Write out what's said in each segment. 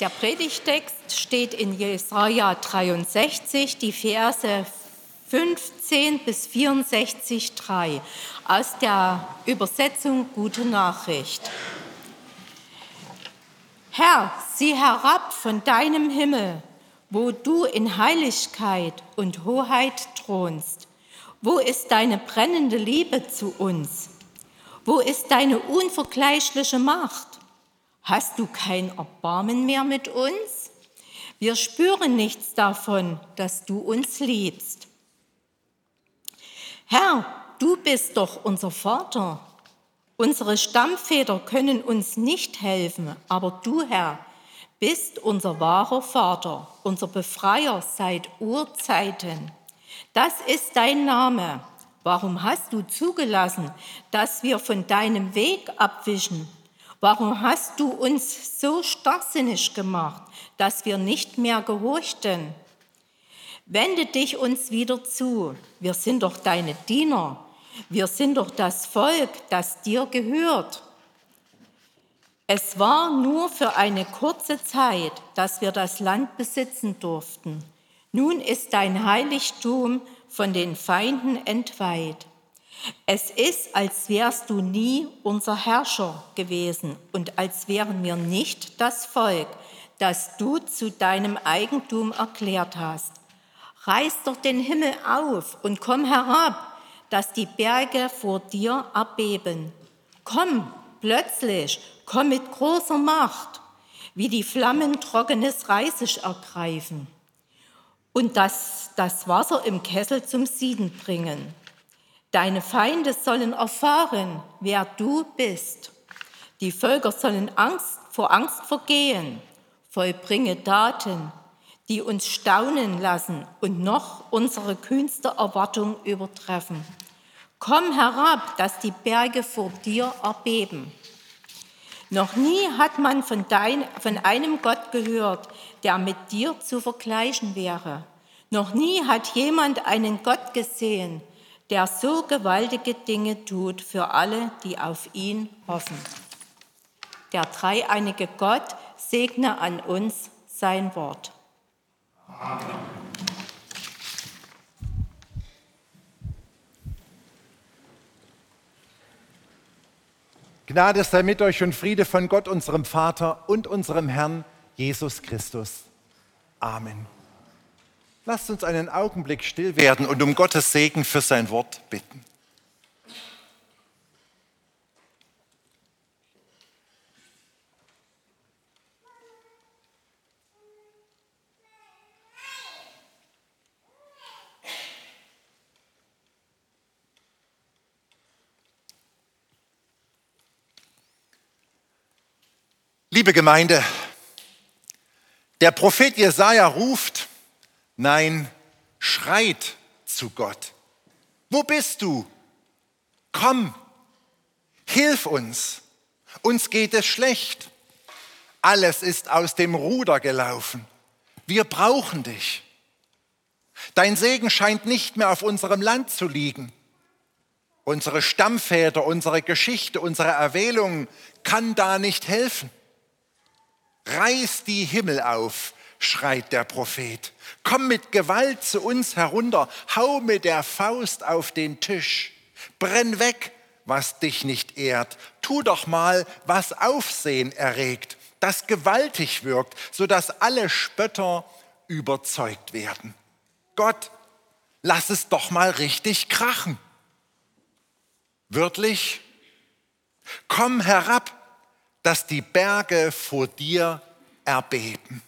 Der Predigtext steht in Jesaja 63, die Verse 15 bis 64, 3 aus der Übersetzung Gute Nachricht. Herr, sieh herab von deinem Himmel, wo du in Heiligkeit und Hoheit thronst. Wo ist deine brennende Liebe zu uns? Wo ist deine unvergleichliche Macht? Hast du kein Erbarmen mehr mit uns? Wir spüren nichts davon, dass du uns liebst. Herr, du bist doch unser Vater. Unsere Stammväter können uns nicht helfen, aber du, Herr, bist unser wahrer Vater, unser Befreier seit Urzeiten. Das ist dein Name. Warum hast du zugelassen, dass wir von deinem Weg abwischen? Warum hast du uns so starrsinnig gemacht, dass wir nicht mehr gehorchten? Wende dich uns wieder zu. Wir sind doch deine Diener. Wir sind doch das Volk, das dir gehört. Es war nur für eine kurze Zeit, dass wir das Land besitzen durften. Nun ist dein Heiligtum von den Feinden entweiht. Es ist, als wärst du nie unser Herrscher gewesen und als wären wir nicht das Volk, das du zu deinem Eigentum erklärt hast. Reiß doch den Himmel auf und komm herab, dass die Berge vor dir erbeben. Komm plötzlich, komm mit großer Macht, wie die Flammen trockenes Reisig ergreifen und das, das Wasser im Kessel zum Sieden bringen. Deine Feinde sollen erfahren, wer du bist. Die Völker sollen Angst, vor Angst vergehen. Vollbringe Daten, die uns staunen lassen und noch unsere kühnste Erwartung übertreffen. Komm herab, dass die Berge vor dir erbeben. Noch nie hat man von, dein, von einem Gott gehört, der mit dir zu vergleichen wäre. Noch nie hat jemand einen Gott gesehen, der so gewaltige Dinge tut für alle, die auf ihn hoffen. Der dreieinige Gott segne an uns sein Wort. Amen. Gnade sei mit euch und Friede von Gott, unserem Vater und unserem Herrn Jesus Christus. Amen. Lasst uns einen Augenblick still werden und um Gottes Segen für sein Wort bitten. Liebe Gemeinde, der Prophet Jesaja ruft, Nein, schreit zu Gott. Wo bist du? Komm, hilf uns. Uns geht es schlecht. Alles ist aus dem Ruder gelaufen. Wir brauchen dich. Dein Segen scheint nicht mehr auf unserem Land zu liegen. Unsere Stammväter, unsere Geschichte, unsere Erwählung kann da nicht helfen. Reiß die Himmel auf, schreit der Prophet. Komm mit Gewalt zu uns herunter, hau mit der Faust auf den Tisch. Brenn weg, was dich nicht ehrt. Tu doch mal, was Aufsehen erregt, das gewaltig wirkt, sodass alle Spötter überzeugt werden. Gott, lass es doch mal richtig krachen. Wörtlich, komm herab, dass die Berge vor dir erbeben.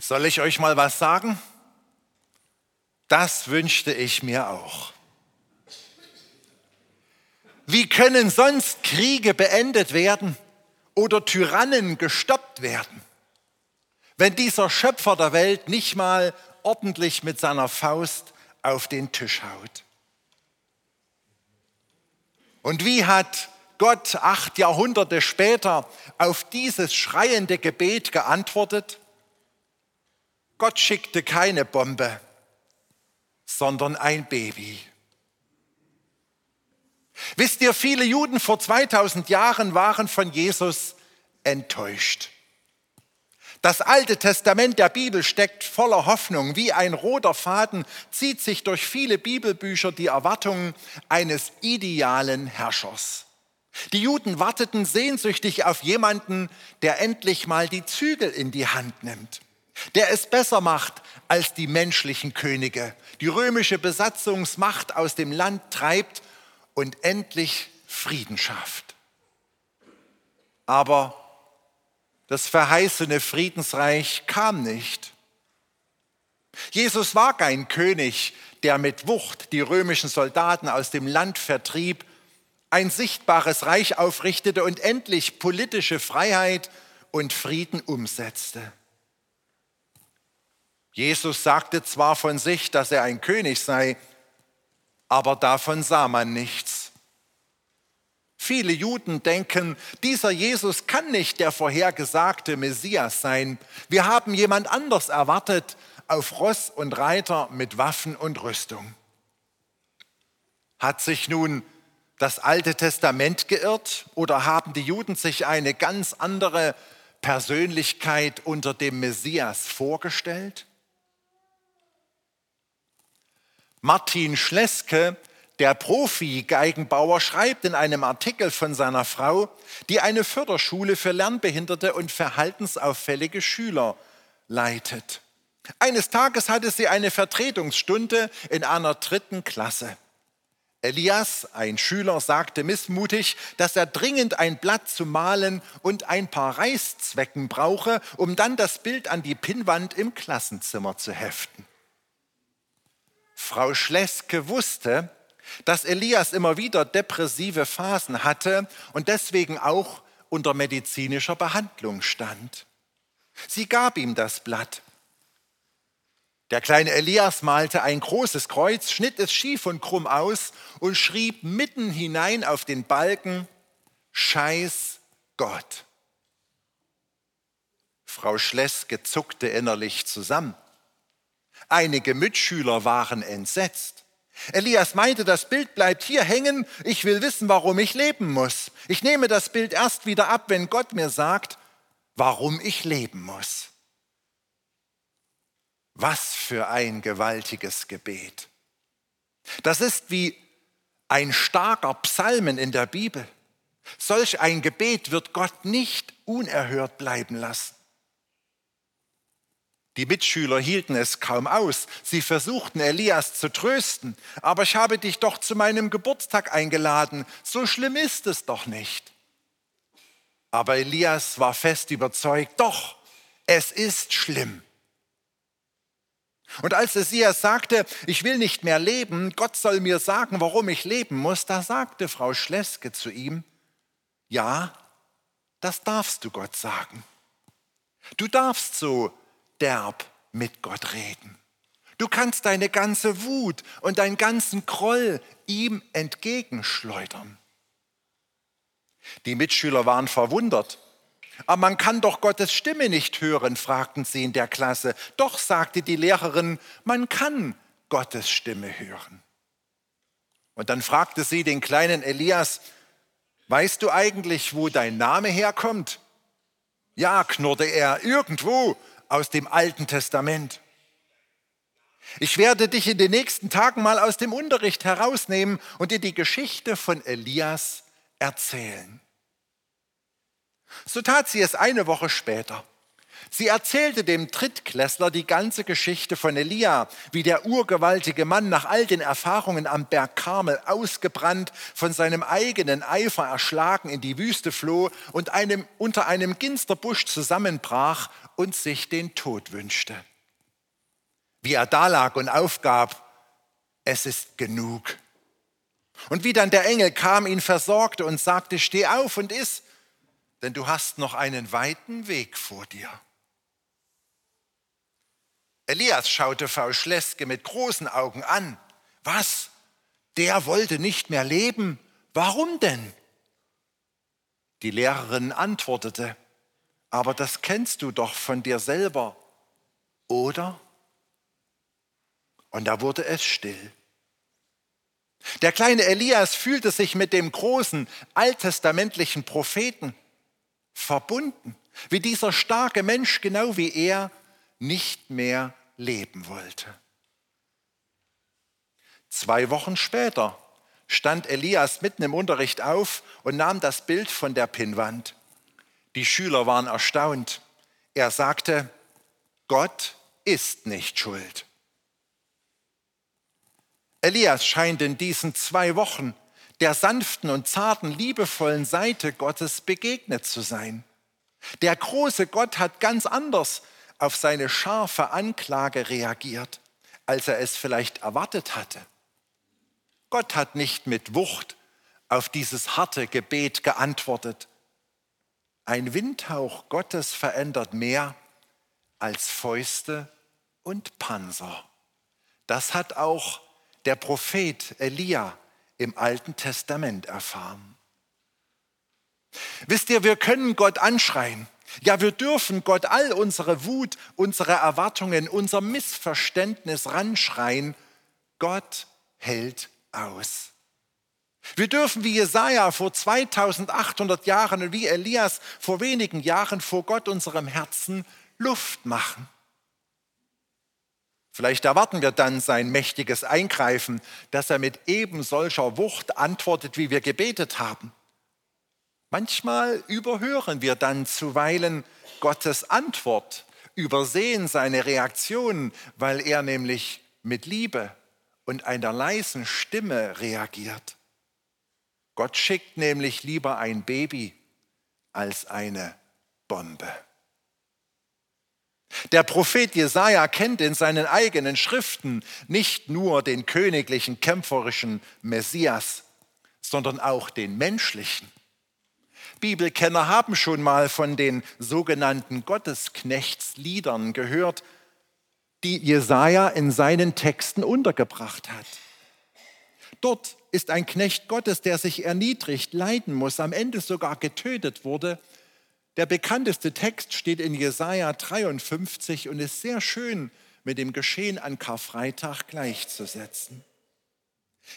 Soll ich euch mal was sagen? Das wünschte ich mir auch. Wie können sonst Kriege beendet werden oder Tyrannen gestoppt werden, wenn dieser Schöpfer der Welt nicht mal ordentlich mit seiner Faust auf den Tisch haut? Und wie hat Gott acht Jahrhunderte später auf dieses schreiende Gebet geantwortet? Gott schickte keine Bombe, sondern ein Baby. Wisst ihr, viele Juden vor 2000 Jahren waren von Jesus enttäuscht. Das Alte Testament der Bibel steckt voller Hoffnung. Wie ein roter Faden zieht sich durch viele Bibelbücher die Erwartung eines idealen Herrschers. Die Juden warteten sehnsüchtig auf jemanden, der endlich mal die Zügel in die Hand nimmt, der es besser macht als die menschlichen Könige, die römische Besatzungsmacht aus dem Land treibt und endlich Frieden schafft. Aber das verheißene Friedensreich kam nicht. Jesus war kein König, der mit Wucht die römischen Soldaten aus dem Land vertrieb, ein sichtbares Reich aufrichtete und endlich politische Freiheit und Frieden umsetzte. Jesus sagte zwar von sich, dass er ein König sei, aber davon sah man nichts. Viele Juden denken, dieser Jesus kann nicht der vorhergesagte Messias sein. Wir haben jemand anders erwartet, auf Ross und Reiter mit Waffen und Rüstung. Hat sich nun das Alte Testament geirrt oder haben die Juden sich eine ganz andere Persönlichkeit unter dem Messias vorgestellt? Martin Schleske, der Profi-Geigenbauer, schreibt in einem Artikel von seiner Frau, die eine Förderschule für lernbehinderte und verhaltensauffällige Schüler leitet. Eines Tages hatte sie eine Vertretungsstunde in einer dritten Klasse. Elias, ein Schüler, sagte missmutig, dass er dringend ein Blatt zu malen und ein paar Reißzwecken brauche, um dann das Bild an die Pinnwand im Klassenzimmer zu heften. Frau Schleske wusste, dass Elias immer wieder depressive Phasen hatte und deswegen auch unter medizinischer Behandlung stand. Sie gab ihm das Blatt. Der kleine Elias malte ein großes Kreuz, schnitt es schief und krumm aus und schrieb mitten hinein auf den Balken, Scheiß Gott. Frau Schleske zuckte innerlich zusammen. Einige Mitschüler waren entsetzt. Elias meinte, das Bild bleibt hier hängen, ich will wissen, warum ich leben muss. Ich nehme das Bild erst wieder ab, wenn Gott mir sagt, warum ich leben muss. Was für ein gewaltiges Gebet. Das ist wie ein starker Psalmen in der Bibel. Solch ein Gebet wird Gott nicht unerhört bleiben lassen. Die Mitschüler hielten es kaum aus. Sie versuchten Elias zu trösten. Aber ich habe dich doch zu meinem Geburtstag eingeladen. So schlimm ist es doch nicht. Aber Elias war fest überzeugt, doch, es ist schlimm. Und als Elias sagte, ich will nicht mehr leben, Gott soll mir sagen, warum ich leben muss, da sagte Frau Schleske zu ihm, ja, das darfst du Gott sagen. Du darfst so derb mit Gott reden. Du kannst deine ganze Wut und deinen ganzen Groll ihm entgegenschleudern. Die Mitschüler waren verwundert. Aber man kann doch Gottes Stimme nicht hören, fragten sie in der Klasse. Doch, sagte die Lehrerin, man kann Gottes Stimme hören. Und dann fragte sie den kleinen Elias, weißt du eigentlich, wo dein Name herkommt? Ja, knurrte er, irgendwo aus dem Alten Testament. Ich werde dich in den nächsten Tagen mal aus dem Unterricht herausnehmen und dir die Geschichte von Elias erzählen. So tat sie es eine Woche später. Sie erzählte dem Drittklässler die ganze Geschichte von Elia, wie der urgewaltige Mann nach all den Erfahrungen am Berg Karmel ausgebrannt, von seinem eigenen Eifer erschlagen in die Wüste floh und einem, unter einem Ginsterbusch zusammenbrach und sich den Tod wünschte. Wie er dalag und aufgab, es ist genug. Und wie dann der Engel kam, ihn versorgte und sagte, steh auf und iss, denn du hast noch einen weiten Weg vor dir. Elias schaute Frau Schleske mit großen Augen an. Was? Der wollte nicht mehr leben? Warum denn? Die Lehrerin antwortete, aber das kennst du doch von dir selber, oder? und da wurde es still. Der kleine Elias fühlte sich mit dem großen alttestamentlichen Propheten verbunden, wie dieser starke Mensch, genau wie er, nicht mehr leben wollte. Zwei Wochen später stand Elias mitten im Unterricht auf und nahm das Bild von der Pinnwand. Die Schüler waren erstaunt. Er sagte, Gott ist nicht schuld. Elias scheint in diesen zwei Wochen der sanften und zarten, liebevollen Seite Gottes begegnet zu sein. Der große Gott hat ganz anders auf seine scharfe Anklage reagiert, als er es vielleicht erwartet hatte. Gott hat nicht mit Wucht auf dieses harte Gebet geantwortet. Ein Windhauch Gottes verändert mehr als Fäuste und Panzer. Das hat auch der Prophet Elia im Alten Testament erfahren. Wisst ihr, wir können Gott anschreien. Ja, wir dürfen Gott all unsere Wut, unsere Erwartungen, unser Missverständnis ranschreien. Gott hält aus. Wir dürfen wie Jesaja vor 2800 Jahren und wie Elias vor wenigen Jahren vor Gott unserem Herzen Luft machen. Vielleicht erwarten wir dann sein mächtiges Eingreifen, dass er mit eben solcher Wucht antwortet, wie wir gebetet haben. Manchmal überhören wir dann zuweilen Gottes Antwort, übersehen seine Reaktion, weil er nämlich mit Liebe und einer leisen Stimme reagiert. Gott schickt nämlich lieber ein Baby als eine Bombe. Der Prophet Jesaja kennt in seinen eigenen Schriften nicht nur den königlichen, kämpferischen Messias, sondern auch den menschlichen. Bibelkenner haben schon mal von den sogenannten Gottesknechtsliedern gehört, die Jesaja in seinen Texten untergebracht hat. Dort ist ein Knecht Gottes, der sich erniedrigt, leiden muss, am Ende sogar getötet wurde der bekannteste Text steht in Jesaja 53 und ist sehr schön mit dem Geschehen an Karfreitag gleichzusetzen.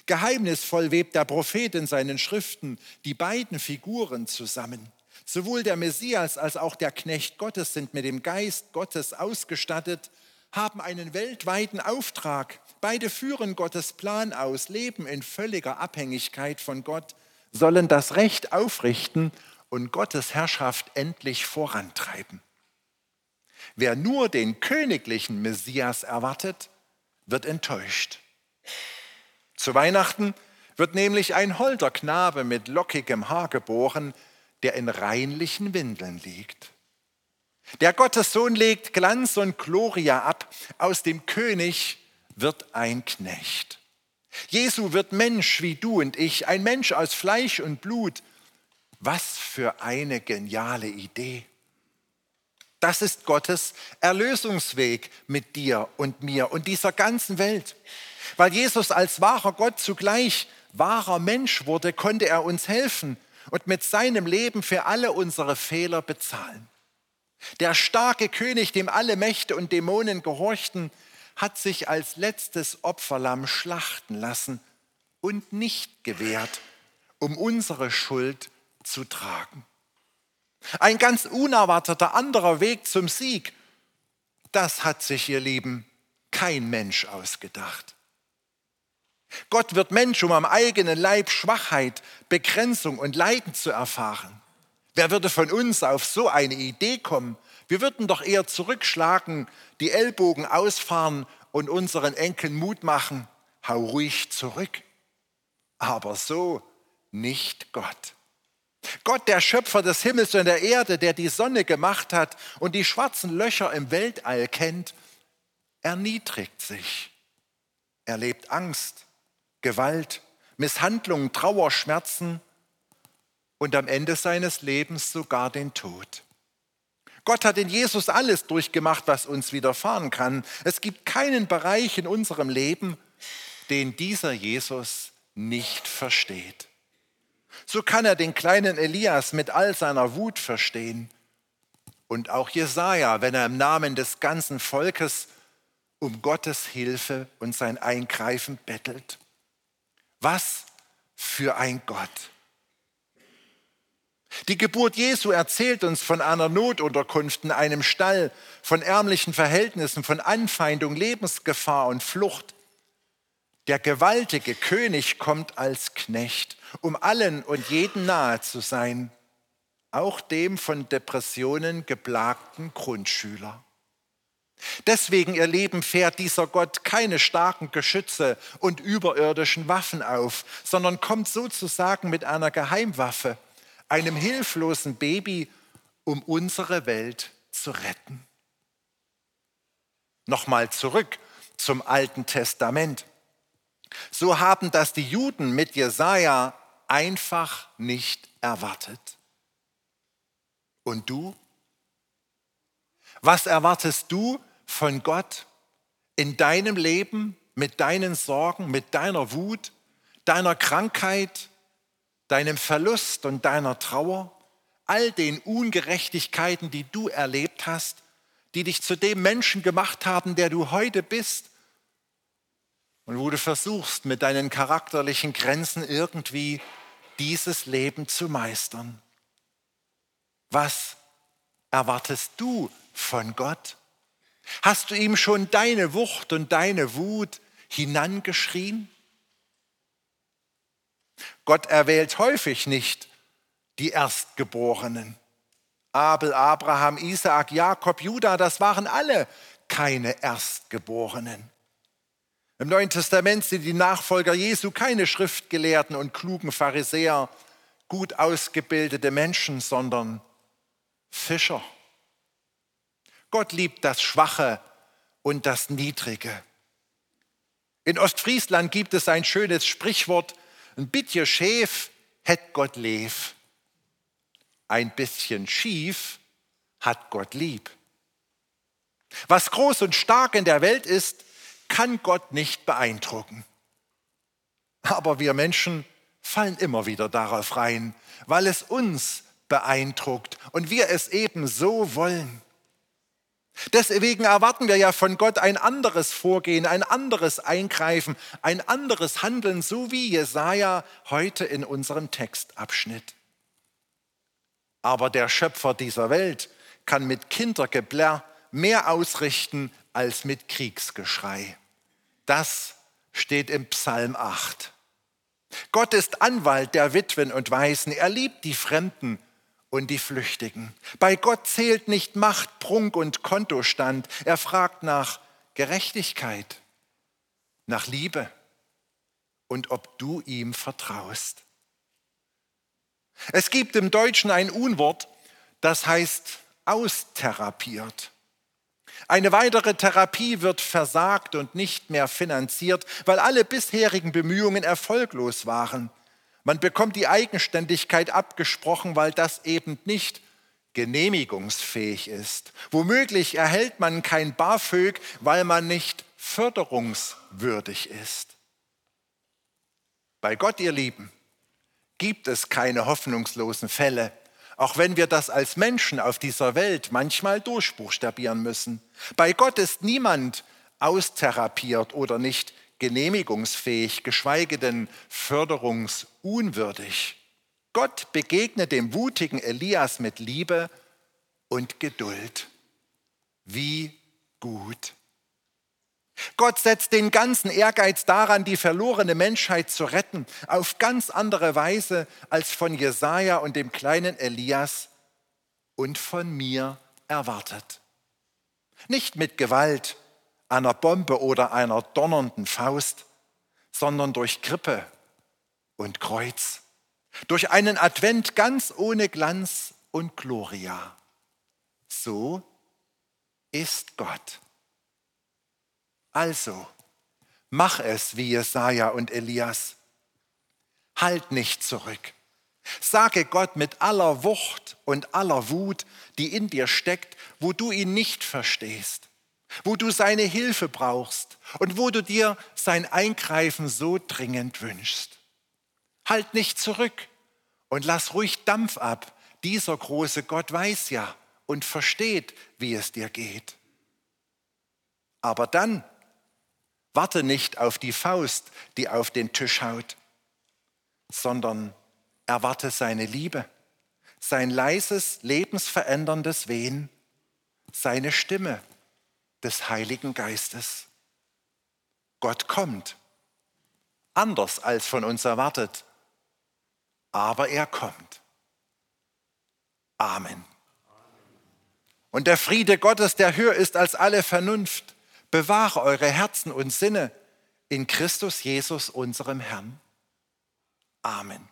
Geheimnisvoll webt der Prophet in seinen Schriften die beiden Figuren zusammen. Sowohl der Messias als auch der Knecht Gottes sind mit dem Geist Gottes ausgestattet, haben einen weltweiten Auftrag. Beide führen Gottes Plan aus, leben in völliger Abhängigkeit von Gott, sollen das Recht aufrichten und Gottes Herrschaft endlich vorantreiben. Wer nur den königlichen Messias erwartet, wird enttäuscht. Zu Weihnachten wird nämlich ein holder Knabe mit lockigem Haar geboren, der in reinlichen Windeln liegt. Der Gottessohn legt Glanz und Gloria ab, aus dem König wird ein Knecht. Jesu wird Mensch wie du und ich, ein Mensch aus Fleisch und Blut, was für eine geniale Idee. Das ist Gottes Erlösungsweg mit dir und mir und dieser ganzen Welt. Weil Jesus als wahrer Gott zugleich wahrer Mensch wurde, konnte er uns helfen und mit seinem Leben für alle unsere Fehler bezahlen. Der starke König, dem alle Mächte und Dämonen gehorchten, hat sich als letztes Opferlamm schlachten lassen und nicht gewährt, um unsere Schuld zu tragen. Ein ganz unerwarteter anderer Weg zum Sieg, das hat sich, ihr Lieben, kein Mensch ausgedacht. Gott wird Mensch, um am eigenen Leib Schwachheit, Begrenzung und Leiden zu erfahren. Wer würde von uns auf so eine Idee kommen? Wir würden doch eher zurückschlagen, die Ellbogen ausfahren und unseren Enkeln Mut machen, hau ruhig zurück. Aber so nicht Gott. Gott, der Schöpfer des Himmels und der Erde, der die Sonne gemacht hat und die schwarzen Löcher im Weltall kennt, erniedrigt sich. Er lebt Angst, Gewalt, Misshandlungen, Trauer, Schmerzen und am Ende seines Lebens sogar den Tod. Gott hat in Jesus alles durchgemacht, was uns widerfahren kann. Es gibt keinen Bereich in unserem Leben, den dieser Jesus nicht versteht so kann er den kleinen Elias mit all seiner Wut verstehen. Und auch Jesaja, wenn er im Namen des ganzen Volkes um Gottes Hilfe und sein Eingreifen bettelt. Was für ein Gott! Die Geburt Jesu erzählt uns von einer Notunterkunft in einem Stall, von ärmlichen Verhältnissen, von Anfeindung, Lebensgefahr und Flucht. Der gewaltige König kommt als Knecht, um allen und jeden nahe zu sein, auch dem von Depressionen geplagten Grundschüler. Deswegen, ihr Leben, fährt dieser Gott keine starken Geschütze und überirdischen Waffen auf, sondern kommt sozusagen mit einer Geheimwaffe, einem hilflosen Baby, um unsere Welt zu retten. Nochmal zurück zum Alten Testament. So haben das die Juden mit Jesaja einfach nicht erwartet. Und du? Was erwartest du von Gott in deinem Leben, mit deinen Sorgen, mit deiner Wut, deiner Krankheit, deinem Verlust und deiner Trauer, all den Ungerechtigkeiten, die du erlebt hast, die dich zu dem Menschen gemacht haben, der du heute bist und wo du versuchst, mit deinen charakterlichen Grenzen irgendwie dieses Leben zu meistern. Was erwartest du von Gott? Hast du ihm schon deine Wucht und deine Wut hinangeschrien? Gott erwählt häufig nicht die Erstgeborenen. Abel, Abraham, Isaak, Jakob, Judah, das waren alle keine Erstgeborenen. Im Neuen Testament sind die Nachfolger Jesu keine Schriftgelehrten und klugen Pharisäer, gut ausgebildete Menschen, sondern Fischer. Gott liebt das Schwache und das Niedrige. In Ostfriesland gibt es ein schönes Sprichwort, ein bisschen schäf hätt Gott lev. Ein bisschen schief hat Gott lieb. Was groß und stark in der Welt ist, kann Gott nicht beeindrucken. Aber wir Menschen fallen immer wieder darauf rein, weil es uns beeindruckt und wir es eben so wollen. Deswegen erwarten wir ja von Gott ein anderes Vorgehen, ein anderes Eingreifen, ein anderes Handeln, so wie Jesaja heute in unserem Textabschnitt. Aber der Schöpfer dieser Welt kann mit Kindergeblär mehr ausrichten als mit Kriegsgeschrei. Das steht im Psalm 8. Gott ist Anwalt der Witwen und Waisen. Er liebt die Fremden und die Flüchtigen. Bei Gott zählt nicht Macht, Prunk und Kontostand. Er fragt nach Gerechtigkeit, nach Liebe und ob du ihm vertraust. Es gibt im Deutschen ein Unwort, das heißt austherapiert. Eine weitere Therapie wird versagt und nicht mehr finanziert, weil alle bisherigen Bemühungen erfolglos waren. Man bekommt die Eigenständigkeit abgesprochen, weil das eben nicht genehmigungsfähig ist. Womöglich erhält man kein BAföG, weil man nicht förderungswürdig ist. Bei Gott, ihr Lieben, gibt es keine hoffnungslosen Fälle, auch wenn wir das als Menschen auf dieser Welt manchmal durchbuchstabieren müssen. Bei Gott ist niemand austherapiert oder nicht genehmigungsfähig, geschweige denn förderungsunwürdig. Gott begegnet dem mutigen Elias mit Liebe und Geduld. Wie gut. Gott setzt den ganzen Ehrgeiz daran, die verlorene Menschheit zu retten, auf ganz andere Weise als von Jesaja und dem kleinen Elias und von mir erwartet. Nicht mit Gewalt, einer Bombe oder einer donnernden Faust, sondern durch Krippe und Kreuz, durch einen Advent ganz ohne Glanz und Gloria. So ist Gott. Also, mach es wie Jesaja und Elias. Halt nicht zurück. Sage Gott mit aller Wucht und aller Wut, die in dir steckt, wo du ihn nicht verstehst wo du seine Hilfe brauchst und wo du dir sein Eingreifen so dringend wünschst. Halt nicht zurück und lass ruhig Dampf ab. Dieser große Gott weiß ja und versteht, wie es dir geht. Aber dann Warte nicht auf die Faust, die auf den Tisch haut, sondern erwarte seine Liebe, sein leises, lebensveränderndes Wehen, seine Stimme des Heiligen Geistes. Gott kommt, anders als von uns erwartet, aber er kommt. Amen. Und der Friede Gottes, der höher ist als alle Vernunft, bewahre eure Herzen und Sinne in Christus Jesus, unserem Herrn. Amen.